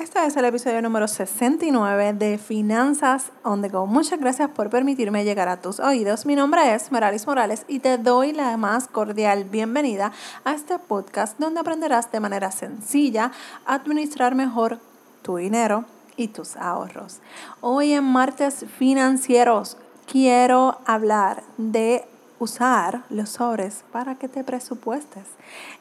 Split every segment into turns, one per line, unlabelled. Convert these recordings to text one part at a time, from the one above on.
Este es el episodio número 69 de Finanzas on the Go. Muchas gracias por permitirme llegar a tus oídos. Mi nombre es Meralis Morales y te doy la más cordial bienvenida a este podcast donde aprenderás de manera sencilla administrar mejor tu dinero y tus ahorros. Hoy en martes financieros quiero hablar de usar los sobres para que te presupuestes.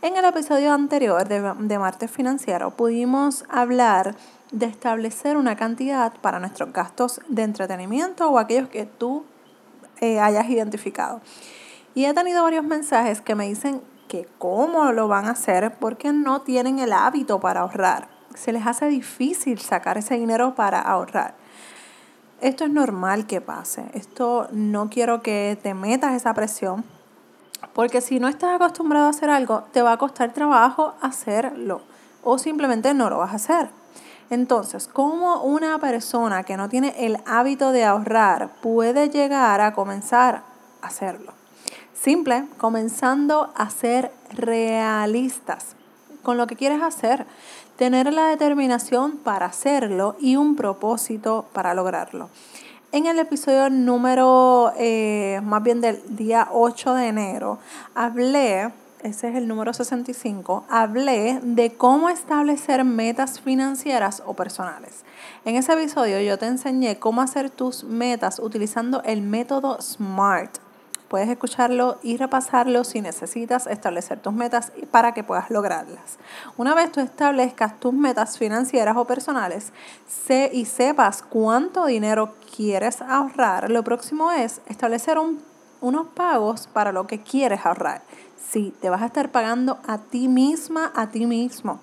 En el episodio anterior de, de Martes Financiero pudimos hablar de establecer una cantidad para nuestros gastos de entretenimiento o aquellos que tú eh, hayas identificado. Y he tenido varios mensajes que me dicen que cómo lo van a hacer porque no tienen el hábito para ahorrar. Se les hace difícil sacar ese dinero para ahorrar. Esto es normal que pase. Esto no quiero que te metas esa presión. Porque si no estás acostumbrado a hacer algo, te va a costar trabajo hacerlo. O simplemente no lo vas a hacer. Entonces, ¿cómo una persona que no tiene el hábito de ahorrar puede llegar a comenzar a hacerlo? Simple, comenzando a ser realistas con lo que quieres hacer tener la determinación para hacerlo y un propósito para lograrlo. En el episodio número, eh, más bien del día 8 de enero, hablé, ese es el número 65, hablé de cómo establecer metas financieras o personales. En ese episodio yo te enseñé cómo hacer tus metas utilizando el método SMART Puedes escucharlo y repasarlo si necesitas establecer tus metas para que puedas lograrlas. Una vez tú establezcas tus metas financieras o personales sé y sepas cuánto dinero quieres ahorrar, lo próximo es establecer unos pagos para lo que quieres ahorrar. Sí, te vas a estar pagando a ti misma, a ti mismo.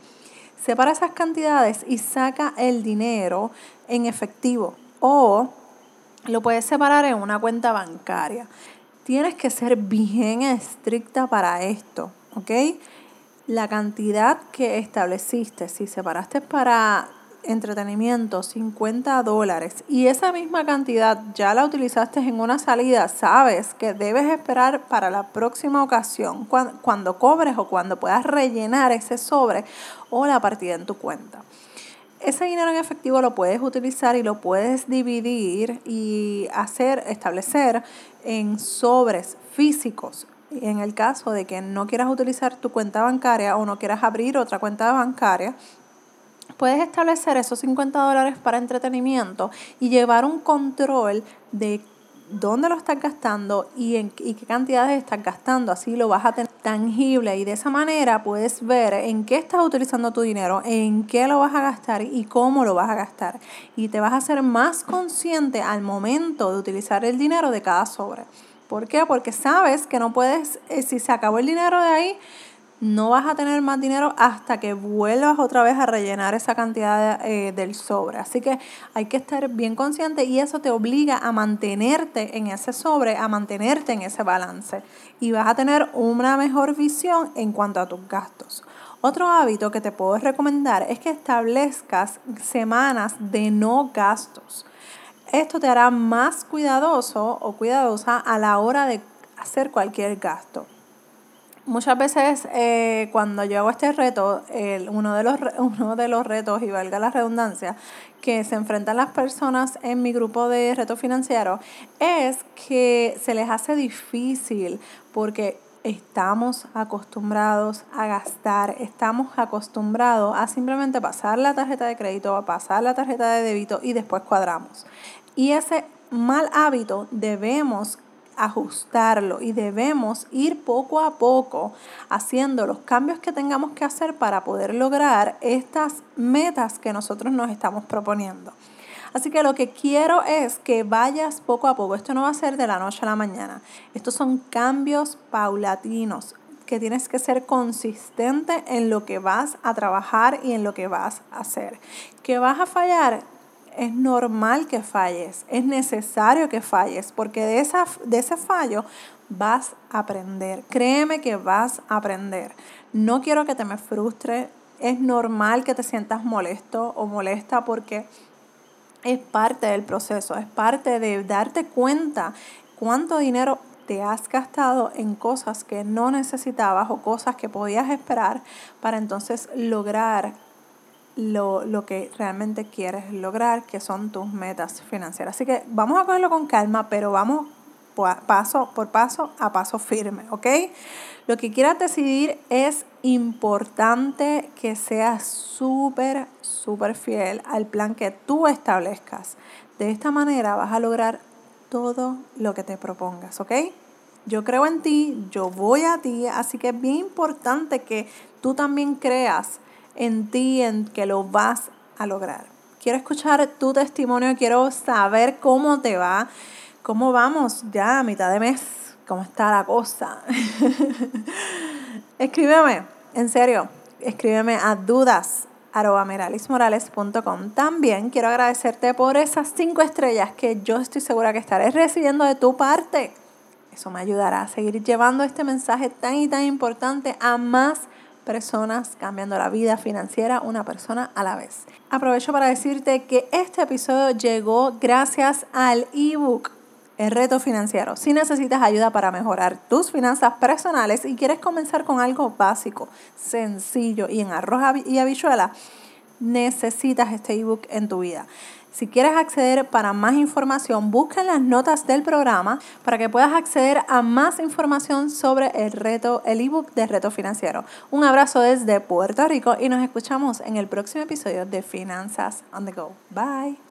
Separa esas cantidades y saca el dinero en efectivo o lo puedes separar en una cuenta bancaria tienes que ser bien estricta para esto, ¿ok? La cantidad que estableciste, si separaste para entretenimiento 50 dólares y esa misma cantidad ya la utilizaste en una salida, sabes que debes esperar para la próxima ocasión, cuando, cobres o cuando puedas rellenar ese sobre o la partida en tu cuenta ese dinero en efectivo lo puedes utilizar y lo puedes dividir y hacer, establecer en sobres físicos. En el caso de que no quieras utilizar tu cuenta bancaria o no quieras abrir otra cuenta bancaria, puedes establecer esos 50 dólares para entretenimiento y llevar un control de dónde lo estás gastando y en y qué cantidades estás gastando. Así lo vas a tener tangible y de esa manera puedes ver en qué estás utilizando tu dinero, en qué lo vas a gastar y cómo lo vas a gastar. Y te vas a hacer más consciente al momento de utilizar el dinero de cada sobre. ¿Por qué? Porque sabes que no puedes, eh, si se acabó el dinero de ahí, no vas a tener más dinero hasta que vuelvas otra vez a rellenar esa cantidad eh, del sobre. Así que hay que estar bien consciente y eso te obliga a mantenerte en ese sobre, a mantenerte en ese balance. Y vas a tener una mejor visión en cuanto a tus gastos. Otro hábito que te puedo recomendar es que establezcas semanas de no gastos. Esto te hará más cuidadoso o cuidadosa a la hora de hacer cualquier gasto muchas veces eh, cuando yo hago este reto, uno, de los, uno de los retos, y valga la redundancia, que se enfrentan las personas en mi grupo de reto financiero, es que se les hace difícil porque estamos acostumbrados a gastar, estamos acostumbrados a simplemente pasar la tarjeta de crédito, a pasar la tarjeta de débito y después cuadramos. Y ese mal hábito debemos ajustarlo y debemos ir poco a poco haciendo los cambios que tengamos que hacer para poder lograr estas metas que nosotros nos estamos proponiendo. Así que lo que quiero es que vayas poco a poco. Esto no va a ser de la noche a la mañana. Estos son cambios paulatinos que tienes que ser consistente en lo que vas a trabajar y en lo que vas a hacer. Que vas a fallar, es normal que falles, es necesario que falles, porque de, esa, de ese fallo vas a aprender. Créeme que vas a aprender. No quiero que te me frustre, es normal que te sientas molesto o molesta porque es parte del proceso, es parte de darte cuenta cuánto dinero te has gastado en cosas que no necesitabas o cosas que podías esperar para entonces lograr lo, lo, que realmente quieres lograr, que son tus metas financieras. Así que vamos a cogerlo con calma, pero vamos paso por paso a paso firme, ¿ok? Lo que quieras decidir es importante que seas súper, súper fiel al plan que tú establezcas. De esta manera vas a lograr todo lo que te propongas, ¿ok? Yo creo en ti, yo voy a ti, así que es bien importante que tú también creas en ti, en que lo vas a lograr. Quiero escuchar tu testimonio, quiero saber cómo te va, cómo vamos ya a mitad de mes, cómo está la cosa. escríbeme, en serio, escríbeme a dudas También quiero agradecerte por esas cinco estrellas que yo estoy segura que estaré recibiendo de tu parte. Eso me ayudará a seguir llevando este mensaje tan y tan importante a más personas cambiando la vida financiera una persona a la vez. Aprovecho para decirte que este episodio llegó gracias al ebook El reto financiero. Si necesitas ayuda para mejorar tus finanzas personales y quieres comenzar con algo básico, sencillo y en arroz y habichuela, necesitas este ebook en tu vida. Si quieres acceder para más información, busca en las notas del programa para que puedas acceder a más información sobre el reto, el ebook de reto financiero. Un abrazo desde Puerto Rico y nos escuchamos en el próximo episodio de Finanzas on the Go. Bye.